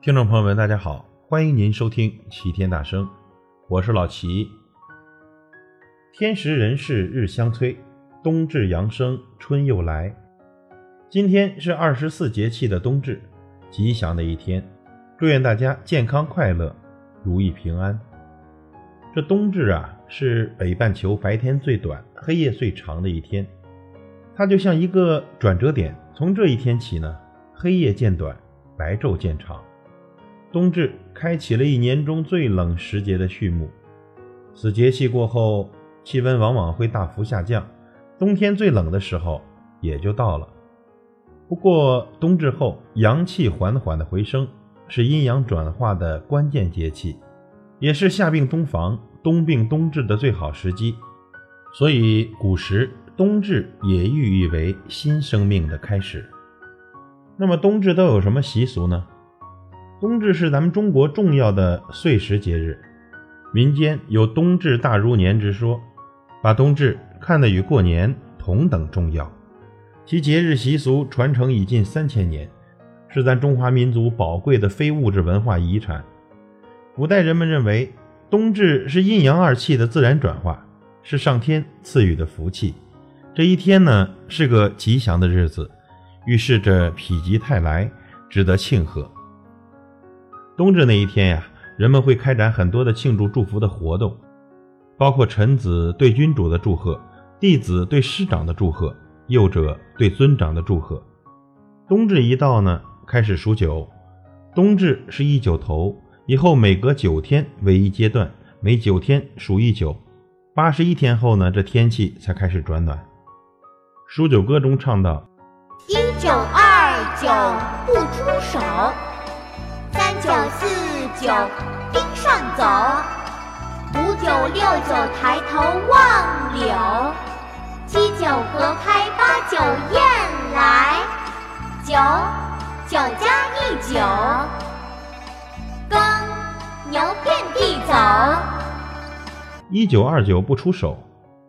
听众朋友们，大家好，欢迎您收听齐天大圣，我是老齐。天时人事日相催，冬至阳生春又来。今天是二十四节气的冬至，吉祥的一天，祝愿大家健康快乐，如意平安。这冬至啊，是北半球白天最短、黑夜最长的一天，它就像一个转折点，从这一天起呢，黑夜渐短，白昼渐长。冬至开启了一年中最冷时节的序幕，此节气过后，气温往往会大幅下降，冬天最冷的时候也就到了。不过冬至后阳气缓缓的回升，是阴阳转化的关键节气，也是夏病冬防、冬病冬治的最好时机。所以古时冬至也寓意为新生命的开始。那么冬至都有什么习俗呢？冬至是咱们中国重要的岁时节日，民间有“冬至大如年”之说，把冬至看得与过年同等重要。其节日习俗传承已近三千年，是咱中华民族宝贵的非物质文化遗产。古代人们认为，冬至是阴阳二气的自然转化，是上天赐予的福气。这一天呢，是个吉祥的日子，预示着否极泰来，值得庆贺。冬至那一天呀，人们会开展很多的庆祝祝福的活动，包括臣子对君主的祝贺，弟子对师长的祝贺，幼者对尊长的祝贺。冬至一到呢，开始数九，冬至是一九头，以后每隔九天为一阶段，每九天数一九，八十一天后呢，这天气才开始转暖。数九歌中唱道：一九二九不出手。九四九冰上走，五九六九抬头望柳，七九河开八九雁来，九九加一九，耕牛遍地走。一九二九不出手，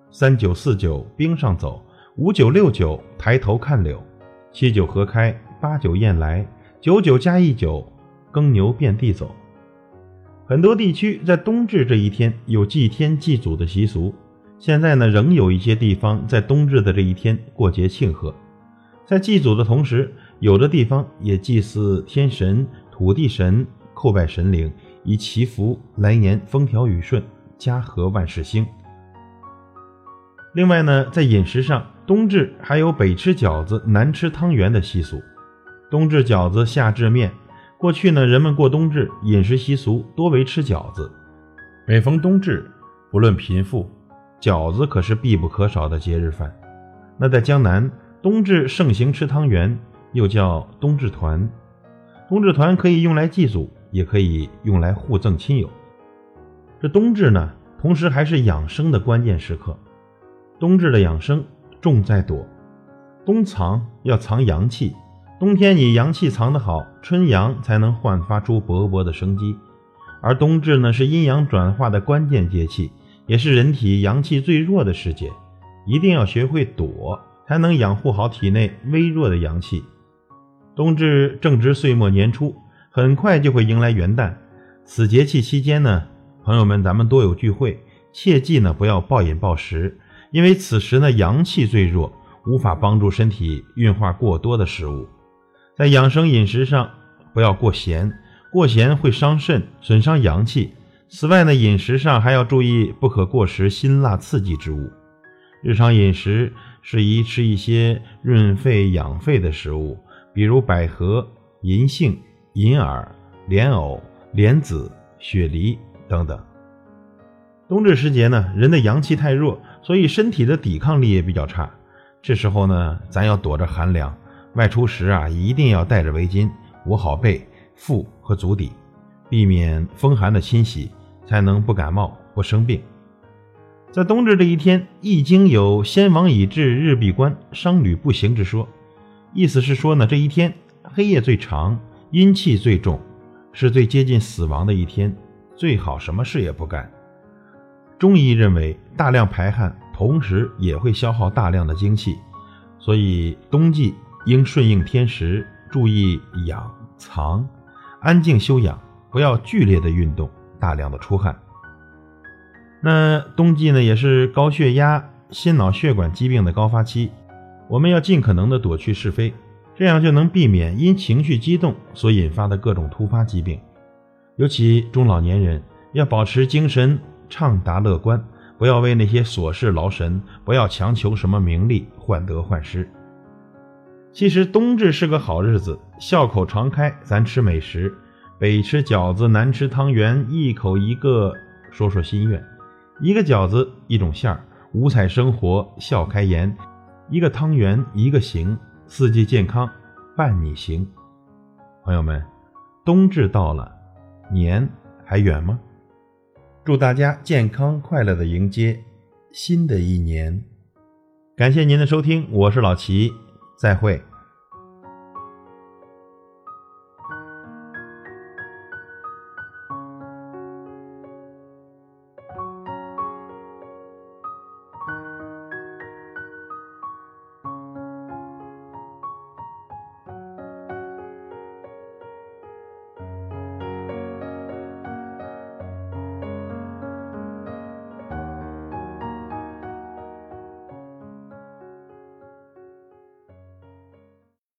三九四九冰上走，五九六九抬头看柳，七九河开八九雁来，九九加一九。耕牛遍地走，很多地区在冬至这一天有祭天祭祖的习俗。现在呢，仍有一些地方在冬至的这一天过节庆贺。在祭祖的同时，有的地方也祭祀天神、土地神，叩拜神灵，以祈福来年风调雨顺、家和万事兴。另外呢，在饮食上，冬至还有北吃饺子、南吃汤圆的习俗。冬至饺子，夏至面。过去呢，人们过冬至饮食习俗多为吃饺子。每逢冬至，不论贫富，饺子可是必不可少的节日饭。那在江南，冬至盛行吃汤圆，又叫冬至团。冬至团可以用来祭祖，也可以用来互赠亲友。这冬至呢，同时还是养生的关键时刻。冬至的养生重在躲，冬藏要藏阳气。冬天你阳气藏得好，春阳才能焕发出勃勃的生机。而冬至呢，是阴阳转化的关键节气，也是人体阳气最弱的时节，一定要学会躲，才能养护好体内微弱的阳气。冬至正值岁末年初，很快就会迎来元旦。此节气期间呢，朋友们咱们多有聚会，切记呢不要暴饮暴食，因为此时呢阳气最弱，无法帮助身体运化过多的食物。在养生饮食上，不要过咸，过咸会伤肾，损伤阳气。此外呢，饮食上还要注意，不可过食辛辣刺激之物。日常饮食适宜吃一些润肺养肺的食物，比如百合、银杏、银耳、莲藕、莲子、雪梨等等。冬至时节呢，人的阳气太弱，所以身体的抵抗力也比较差。这时候呢，咱要躲着寒凉。外出时啊，一定要带着围巾捂好背、腹和足底，避免风寒的侵袭，才能不感冒不生病。在冬至这一天，《易经》有“先王已至，日必关，商旅不行”之说，意思是说呢，这一天黑夜最长，阴气最重，是最接近死亡的一天，最好什么事也不干。中医认为，大量排汗同时也会消耗大量的精气，所以冬季。应顺应天时，注意养藏，安静休养，不要剧烈的运动，大量的出汗。那冬季呢，也是高血压、心脑血管疾病的高发期，我们要尽可能的躲去是非，这样就能避免因情绪激动所引发的各种突发疾病。尤其中老年人要保持精神畅达乐观，不要为那些琐事劳神，不要强求什么名利，患得患失。其实冬至是个好日子，笑口常开，咱吃美食，北吃饺子，南吃汤圆，一口一个，说说心愿。一个饺子一种馅儿，五彩生活笑开颜；一个汤圆一个行，四季健康伴你行。朋友们，冬至到了，年还远吗？祝大家健康快乐的迎接新的一年。感谢您的收听，我是老齐，再会。